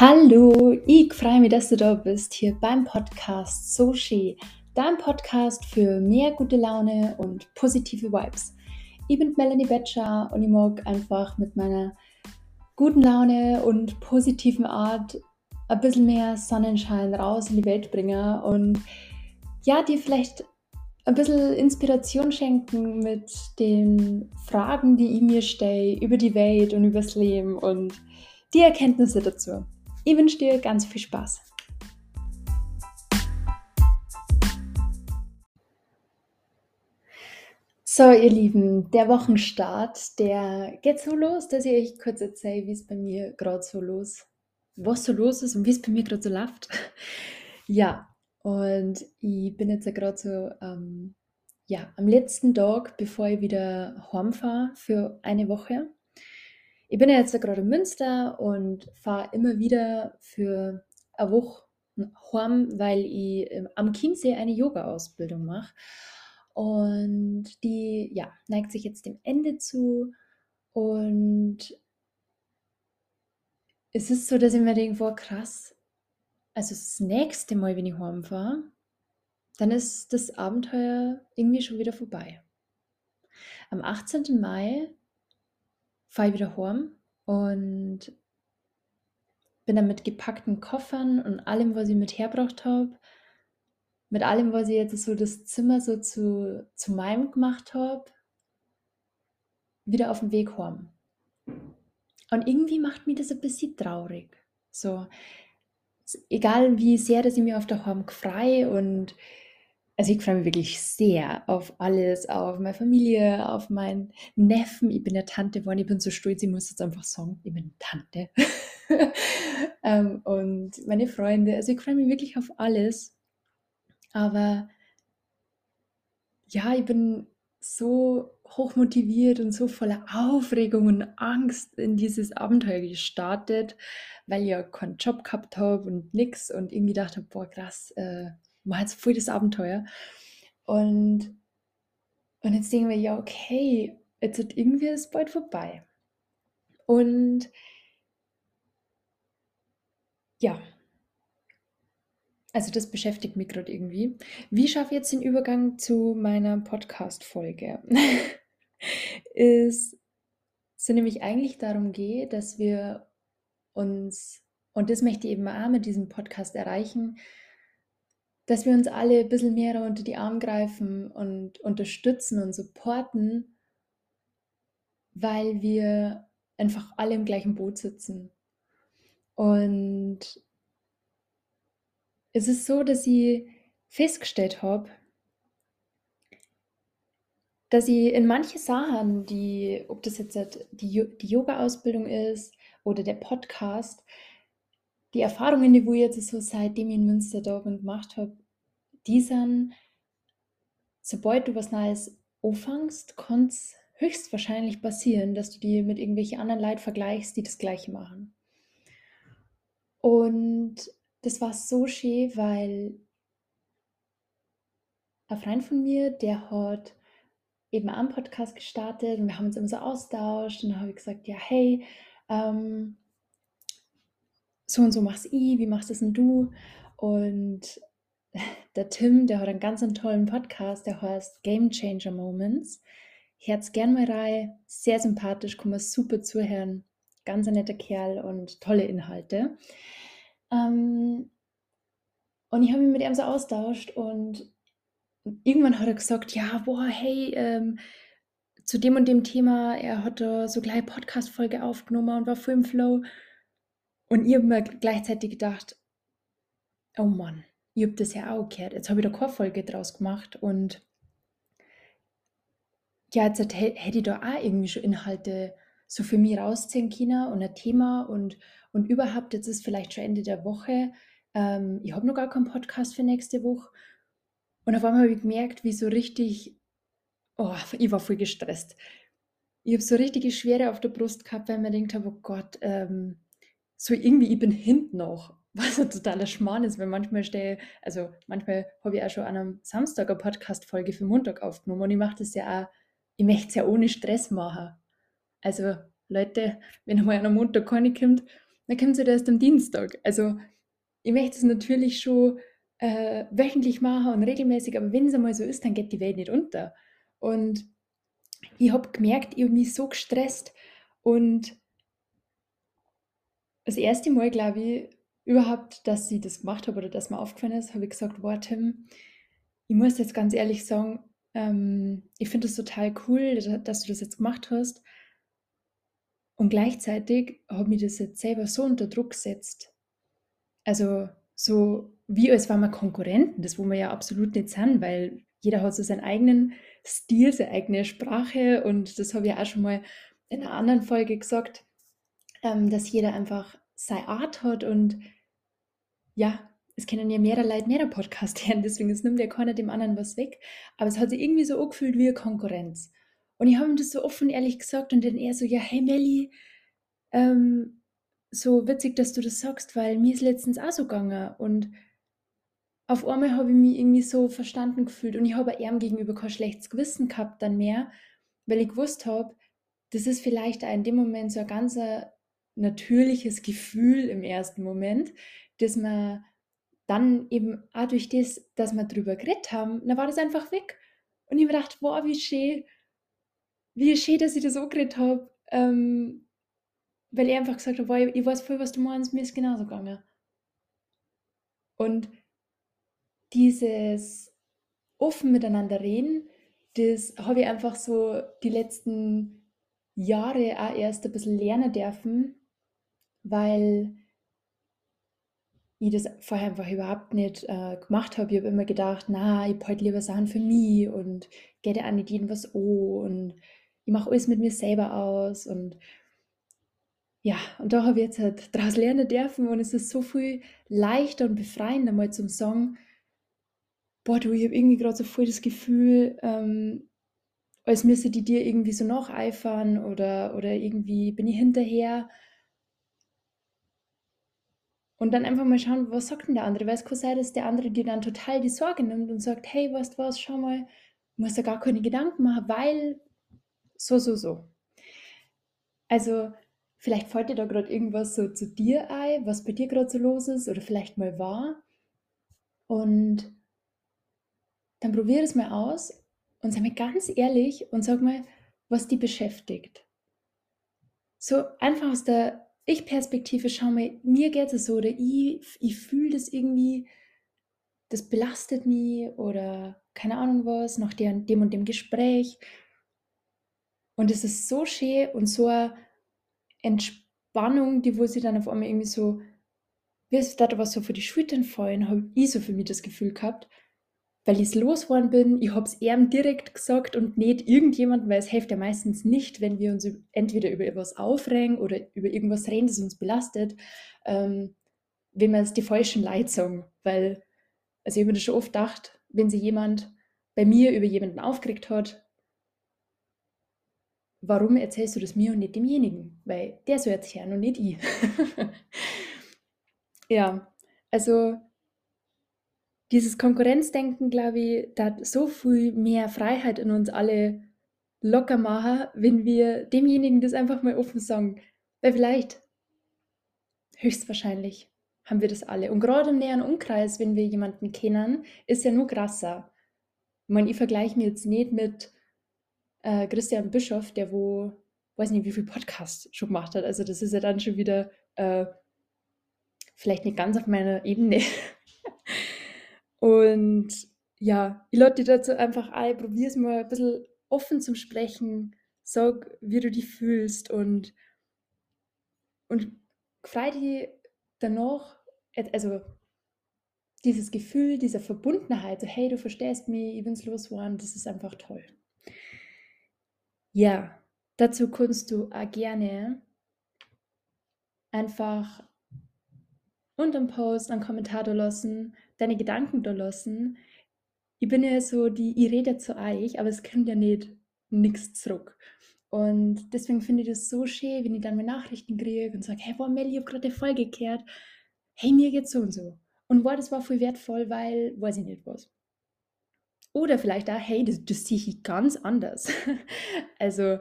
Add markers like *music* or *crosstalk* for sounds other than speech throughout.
Hallo, ich freue mich, dass du da bist, hier beim Podcast Soshi, dein Podcast für mehr gute Laune und positive Vibes. Ich bin Melanie Betscher und ich mag einfach mit meiner guten Laune und positiven Art ein bisschen mehr Sonnenschein raus in die Welt bringen und ja, dir vielleicht ein bisschen Inspiration schenken mit den Fragen, die ich mir stelle über die Welt und übers Leben und die Erkenntnisse dazu. Ich wünsche dir ganz viel Spaß. So, ihr Lieben, der Wochenstart, der geht so los, dass ich euch kurz erzähle, wie es bei mir gerade so los, was so los ist und wie es bei mir gerade so läuft. *laughs* ja, und ich bin jetzt gerade so ähm, ja, am letzten Tag, bevor ich wieder heimfahre für eine Woche. Ich bin ja jetzt gerade in Münster und fahre immer wieder für eine Woche heim, weil ich am Chiemsee eine Yoga-Ausbildung mache. Und die ja, neigt sich jetzt dem Ende zu. Und es ist so, dass ich mir denke, wow, krass. Also das nächste Mal, wenn ich heimfahre, dann ist das Abenteuer irgendwie schon wieder vorbei. Am 18. Mai fahre ich wieder heim und bin dann mit gepackten Koffern und allem, was ich mit hergebracht habe, mit allem, was ich jetzt so das Zimmer so zu, zu meinem gemacht habe, wieder auf dem Weg heim. Und irgendwie macht mich das ein bisschen traurig. So, egal wie sehr, dass ich mir auf der Heim freue und also ich freue mich wirklich sehr auf alles, auf meine Familie, auf meinen Neffen. Ich bin ja Tante geworden, ich bin so stolz, ich muss jetzt einfach sagen, ich bin Tante. *laughs* ähm, und meine Freunde, also ich freue mich wirklich auf alles. Aber ja, ich bin so hochmotiviert und so voller Aufregung und Angst in dieses Abenteuer gestartet, weil ich ja keinen Job gehabt habe und nichts und irgendwie dachte, boah krass, äh, war jetzt voll das Abenteuer. Und, und jetzt denken wir, ja, okay, jetzt ist irgendwie es bald vorbei. Und ja, also das beschäftigt mich gerade irgendwie. Wie schaffe ich jetzt den Übergang zu meiner Podcast-Folge? *laughs* es so nämlich eigentlich darum geht, dass wir uns, und das möchte ich eben auch mit diesem Podcast erreichen, dass wir uns alle ein bisschen mehr unter die Arme greifen und unterstützen und supporten, weil wir einfach alle im gleichen Boot sitzen. Und es ist so, dass ich festgestellt habe, dass ich in manche Sachen, die, ob das jetzt die, die Yoga-Ausbildung ist oder der Podcast, die Erfahrungen, die ich jetzt so seitdem ich in Münster da bin gemacht habe, die sind, sobald du was Neues anfängst, kann es höchstwahrscheinlich passieren, dass du die mit irgendwelchen anderen Leuten vergleichst, die das Gleiche machen. Und das war so schön, weil ein Freund von mir, der hat eben einen Podcast gestartet und wir haben uns immer so austauscht und dann habe ich gesagt, ja, hey, ähm, so und so machst ich, wie machst das denn du? Und der Tim, der hat einen ganz tollen Podcast, der heißt Game Changer Moments. Herz gern mal rein, sehr sympathisch, kann man super zuhören. Ganz ein netter Kerl und tolle Inhalte. Ähm, und ich habe mich mit ihm so austauscht und irgendwann hat er gesagt, ja, boah, hey, ähm, zu dem und dem Thema, er hat da so gleich Podcast-Folge aufgenommen und war voll im Flow. Und ich habe mir gleichzeitig gedacht, oh Mann, ich habe das ja auch gehört. Jetzt habe ich da keine Folge draus gemacht und ja, jetzt hätte ich da auch irgendwie schon Inhalte so für mich rausziehen können und ein Thema und, und überhaupt, jetzt ist vielleicht schon Ende der Woche. Ähm, ich habe noch gar keinen Podcast für nächste Woche. Und auf einmal habe ich gemerkt, wie so richtig, oh, ich war voll gestresst. Ich habe so richtige Schwere auf der Brust gehabt, weil ich mir gedacht habe, oh Gott, ähm, so irgendwie, ich bin hinten noch. *laughs* Was ein totaler Schmarrn ist, weil manchmal stehe, also manchmal habe ich auch schon an einem Samstag eine Podcast-Folge für Montag aufgenommen und ich mache das ja auch, ich möchte es ja ohne Stress machen. Also Leute, wenn einmal einem Montag keine kommt, dann kommt sie erst am Dienstag. Also ich möchte es natürlich schon äh, wöchentlich machen und regelmäßig, aber wenn es einmal so ist, dann geht die Welt nicht unter. Und ich habe gemerkt, ich habe mich so gestresst und das erste Mal, glaube ich, überhaupt, dass ich das gemacht habe oder dass mir aufgefallen ist, habe ich gesagt, wow, Tim, ich muss jetzt ganz ehrlich sagen, ähm, ich finde es total cool, dass du das jetzt gemacht hast. Und gleichzeitig habe mich das jetzt selber so unter Druck gesetzt. Also so wie als waren wir Konkurrenten, das wo wir ja absolut nicht sind, weil jeder hat so seinen eigenen Stil, seine eigene Sprache und das habe ich auch schon mal in einer anderen Folge gesagt, ähm, dass jeder einfach seine Art hat und ja, es kennen ja mehrere Leute mehrere Podcast *laughs* hören, deswegen es nimmt ja keiner dem anderen was weg. Aber es hat sich irgendwie so angefühlt wie eine Konkurrenz. Und ich habe ihm das so offen ehrlich gesagt und dann er so, ja, hey Melli, ähm, so witzig, dass du das sagst, weil mir ist letztens auch so gegangen und auf einmal habe ich mich irgendwie so verstanden gefühlt und ich habe ihm gegenüber kein schlechtes Gewissen gehabt dann mehr, weil ich gewusst habe, das ist vielleicht auch in dem Moment so ein ganz äh, natürliches Gefühl im ersten Moment, dass man dann eben auch durch das, dass wir drüber geredet haben, dann war das einfach weg. Und ich habe gedacht, wow, wie schön, wie schön, dass ich das auch geredet habe, ähm, weil er einfach gesagt wow, ich weiß voll, was du meinst, mir ist genauso gegangen. Und dieses offen miteinander reden, das habe ich einfach so die letzten Jahre auch erst ein bisschen lernen dürfen, weil ich das vorher einfach überhaupt nicht äh, gemacht habe. Ich habe immer gedacht, na, ich halte lieber Sachen für mich und gehe auch nicht jedem was an und ich mache alles mit mir selber aus und ja, und da habe ich jetzt halt daraus lernen dürfen und es ist so viel leichter und befreiender mal zum Song. Boah, du, ich habe irgendwie gerade so voll das Gefühl, ähm, als müsste die dir irgendwie so nacheifern oder, oder irgendwie bin ich hinterher. Und dann einfach mal schauen, was sagt denn der andere? Weil es kann sein, dass der andere dir dann total die Sorge nimmt und sagt, hey, weißt du was, schau mal, musst da gar keine Gedanken machen, weil so, so, so. Also vielleicht fällt dir da gerade irgendwas so zu dir ein, was bei dir gerade so los ist oder vielleicht mal war. Und dann probier es mal aus und sei mir ganz ehrlich und sag mal, was die beschäftigt. So einfach aus der ich-Perspektive, schau mal, mir geht es so oder ich, ich fühle das irgendwie, das belastet mich oder keine Ahnung was, nach dem, dem und dem Gespräch. Und es ist so schön und so eine Entspannung, die wo sie dann auf einmal irgendwie so, wie es da was so für die Schultern fallen, habe ich so für mich das Gefühl gehabt, weil ich es losgeworden bin. Ich habe es ihm direkt gesagt und nicht irgendjemand, weil es hilft ja meistens nicht, wenn wir uns entweder über etwas aufregen oder über irgendwas reden, das uns belastet, ähm, wenn wir es die falschen Leute sagen. Weil, also ich habe mir das schon oft gedacht, wenn sich jemand bei mir über jemanden aufgeregt hat, warum erzählst du das mir und nicht demjenigen? Weil der soll jetzt hören und nicht ich. *laughs* ja, also dieses Konkurrenzdenken, glaube ich, hat so viel mehr Freiheit in uns alle locker machen, wenn wir demjenigen das einfach mal offen sagen. Weil vielleicht, höchstwahrscheinlich, haben wir das alle. Und gerade im näheren Umkreis, wenn wir jemanden kennen, ist ja nur krasser. Ich meine, ich vergleiche mich jetzt nicht mit äh, Christian Bischof, der wo, weiß nicht, wie viel Podcasts schon gemacht hat. Also das ist ja dann schon wieder äh, vielleicht nicht ganz auf meiner Ebene. *laughs* Und ja, ich lade dich dazu einfach ein, probier es mal ein bisschen offen zum Sprechen, sag, wie du dich fühlst und, und frei dich danach, also dieses Gefühl dieser Verbundenheit, so hey, du verstehst mich, ich bin's losgeworden, das ist einfach toll. Ja, dazu kannst du auch gerne einfach unter dem Post einen Kommentar lassen, deine Gedanken da lassen. Ich bin ja so die, ich rede zu euch, aber es kommt ja nicht nichts zurück. Und deswegen finde ich das so schön, wenn ich dann meine Nachrichten kriege und sage, hey, boah, Melli, ich habe gerade eine Folge. Hey, mir geht's so und so. Und wow, das war voll wertvoll, weil, weiß ich nicht was. Oder vielleicht auch, hey, das, das sehe ich ganz anders. *laughs* also,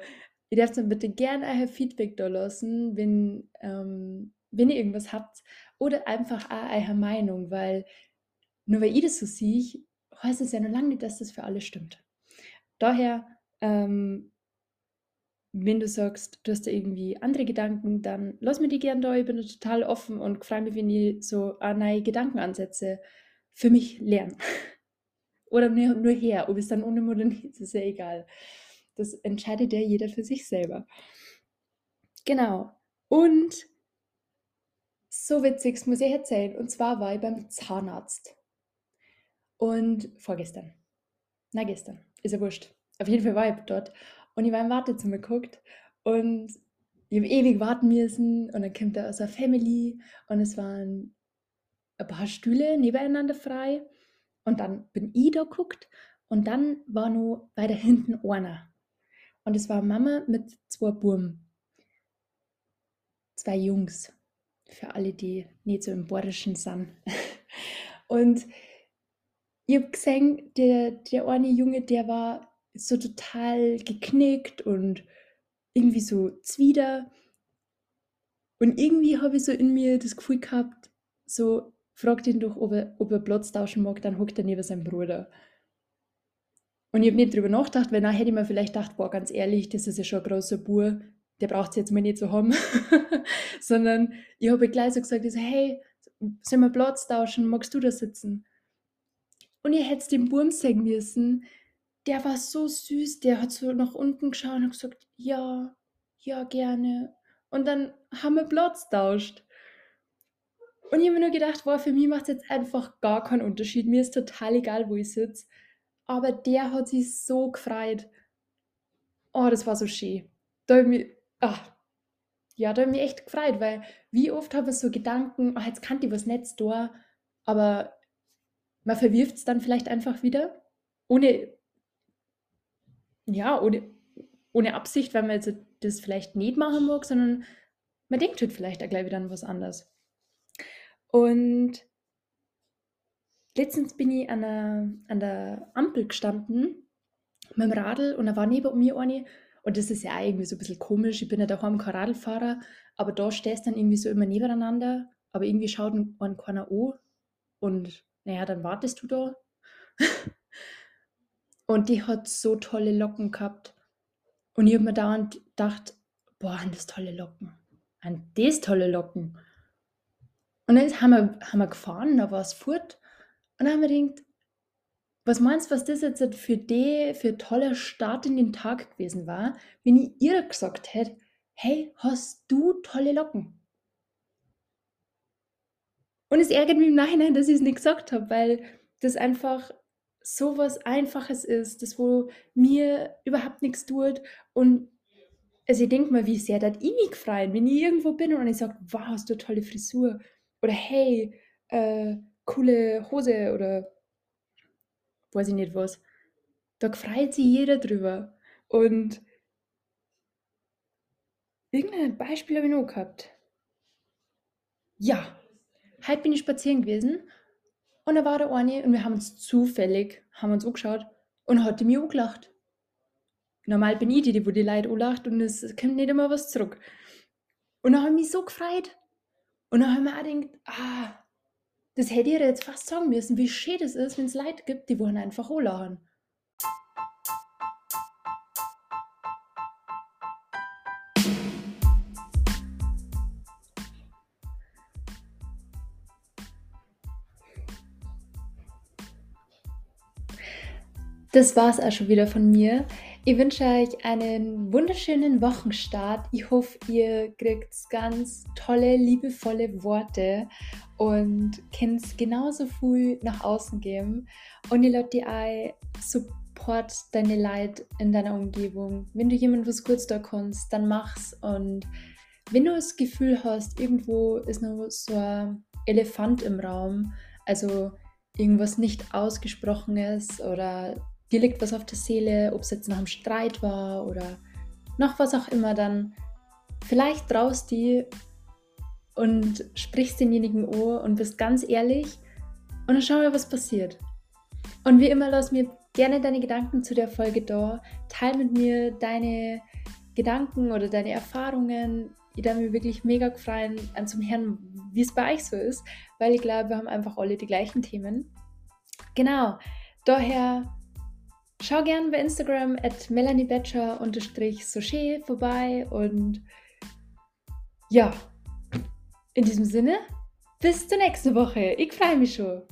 ihr dürft dann bitte gerne euer Feedback da lassen, wenn, ähm, wenn ihr irgendwas habt, oder einfach auch eure Meinung, weil nur weil ich das so sehe, heißt es ja noch lange nicht, dass das für alle stimmt. Daher, ähm, wenn du sagst, du hast da irgendwie andere Gedanken, dann lass mir die gerne da. Ich bin total offen und freue mich, wenn ich so neue Gedankenansätze für mich lerne. *laughs* oder nur, nur her, ob es dann ohne oder nicht, ist ja egal. Das entscheidet ja jeder für sich selber. Genau. Und so witzig, das muss ich erzählen. Und zwar war ich beim Zahnarzt. Und vorgestern. Na, gestern. Ist ja wurscht. Auf jeden Fall war ich dort. Und ich war im Wartezimmer geguckt. Und ich habe ewig warten müssen. Und dann kommt da aus der Family. Und es waren ein paar Stühle nebeneinander frei. Und dann bin ich da geguckt. Und dann war nur weiter hinten einer. Und es war Mama mit zwei Burm. Zwei Jungs. Für alle, die nicht so im Borischen sind. *laughs* Und ich habe gesehen, der, der eine Junge, der war so total geknickt und irgendwie so zwider. Und irgendwie habe ich so in mir das Gefühl gehabt, so fragt ihn doch, ob er, ob er Platz tauschen mag, dann hockt er neben seinem Bruder. Und ich habe nicht drüber nachgedacht, weil dann hätte ich mir vielleicht gedacht, boah, ganz ehrlich, das ist ja schon ein großer Bur, der braucht es jetzt mal nicht zu haben. *laughs* Sondern ich habe gleich so gesagt, so, hey, sollen wir Platz tauschen, magst du da sitzen? Und ihr hättet den Wurm sehen müssen. Der war so süß, der hat so nach unten geschaut und gesagt, ja, ja, gerne. Und dann haben wir Platz tauscht. Und ich habe mir nur gedacht, wow, für mich macht es jetzt einfach gar keinen Unterschied. Mir ist total egal, wo ich sitze. Aber der hat sich so gefreut. Oh, das war so schön. Da habe ich mich, ach, ja, da habe ich mich echt gefreut, weil wie oft habe ich so Gedanken, oh, jetzt kann ich was nicht da, aber man verwirft es dann vielleicht einfach wieder, ohne, ja, ohne, ohne Absicht, weil man jetzt das vielleicht nicht machen mag, sondern man denkt halt vielleicht auch gleich wieder an was anderes. Und letztens bin ich an der, an der Ampel gestanden mit dem Radl und da war neben mir eine und das ist ja auch irgendwie so ein bisschen komisch. Ich bin ja daheim kein Radlfahrer, aber da stehst du dann irgendwie so immer nebeneinander, aber irgendwie schaut ein keiner an und naja, dann wartest du da. *laughs* und die hat so tolle Locken gehabt. Und ich habe mir dauernd gedacht, boah, an das tolle Locken. An das tolle Locken. Und dann haben wir, haben wir gefahren, da war es fort. Und dann haben wir gedacht, was meinst du, was das jetzt für die, für toller Start in den Tag gewesen war, wenn ich ihr gesagt hätte, hey, hast du tolle Locken? Und es ärgert mich im Nachhinein, dass ich es nicht gesagt habe, weil das einfach so was Einfaches ist, das wo mir überhaupt nichts tut. Und also ich denke mal, wie sehr das ich mich freuen, wenn ich irgendwo bin und ich sage, wow, hast du tolle Frisur. Oder hey, äh, coole Hose oder weiß ich nicht was. Da freut sich jeder drüber. Und irgendein Beispiel habe ich noch gehabt. Ja, Heute bin ich spazieren gewesen und da war der eine und wir haben uns zufällig, haben uns angeschaut und hat mir angelacht. Normal bin ich die, die wo die Leute anlacht und es kommt nicht immer was zurück. Und dann habe ich mich so gefreut. Und dann habe ich mir auch gedacht, ah, das hätte ich jetzt fast sagen müssen, wie schön das ist, wenn es Leute gibt, die wollen einfach anlachen. Das war's auch schon wieder von mir. Ich wünsche euch einen wunderschönen Wochenstart. Ich hoffe, ihr kriegt ganz tolle, liebevolle Worte und könnt genauso viel nach außen geben. Und ihr lasst die support deine Leid in deiner Umgebung. Wenn du jemand was kurz da kannst, dann mach's. Und wenn du das Gefühl hast, irgendwo ist noch so ein Elefant im Raum, also irgendwas nicht ausgesprochenes oder dir liegt was auf der Seele, ob es jetzt nach einem Streit war oder noch was auch immer, dann vielleicht traust die und sprichst denjenigen Ohr und bist ganz ehrlich und dann schauen wir, was passiert. Und wie immer, lass mir gerne deine Gedanken zu der Folge da. Teil mit mir deine Gedanken oder deine Erfahrungen. ich darf mich wirklich mega freuen, zum Herrn, wie es bei euch so ist, weil ich glaube, wir haben einfach alle die gleichen Themen. Genau, daher schau gerne bei Instagram at melaniebatcher-soché vorbei und ja, in diesem Sinne, bis zur nächsten Woche. Ich freue mich schon.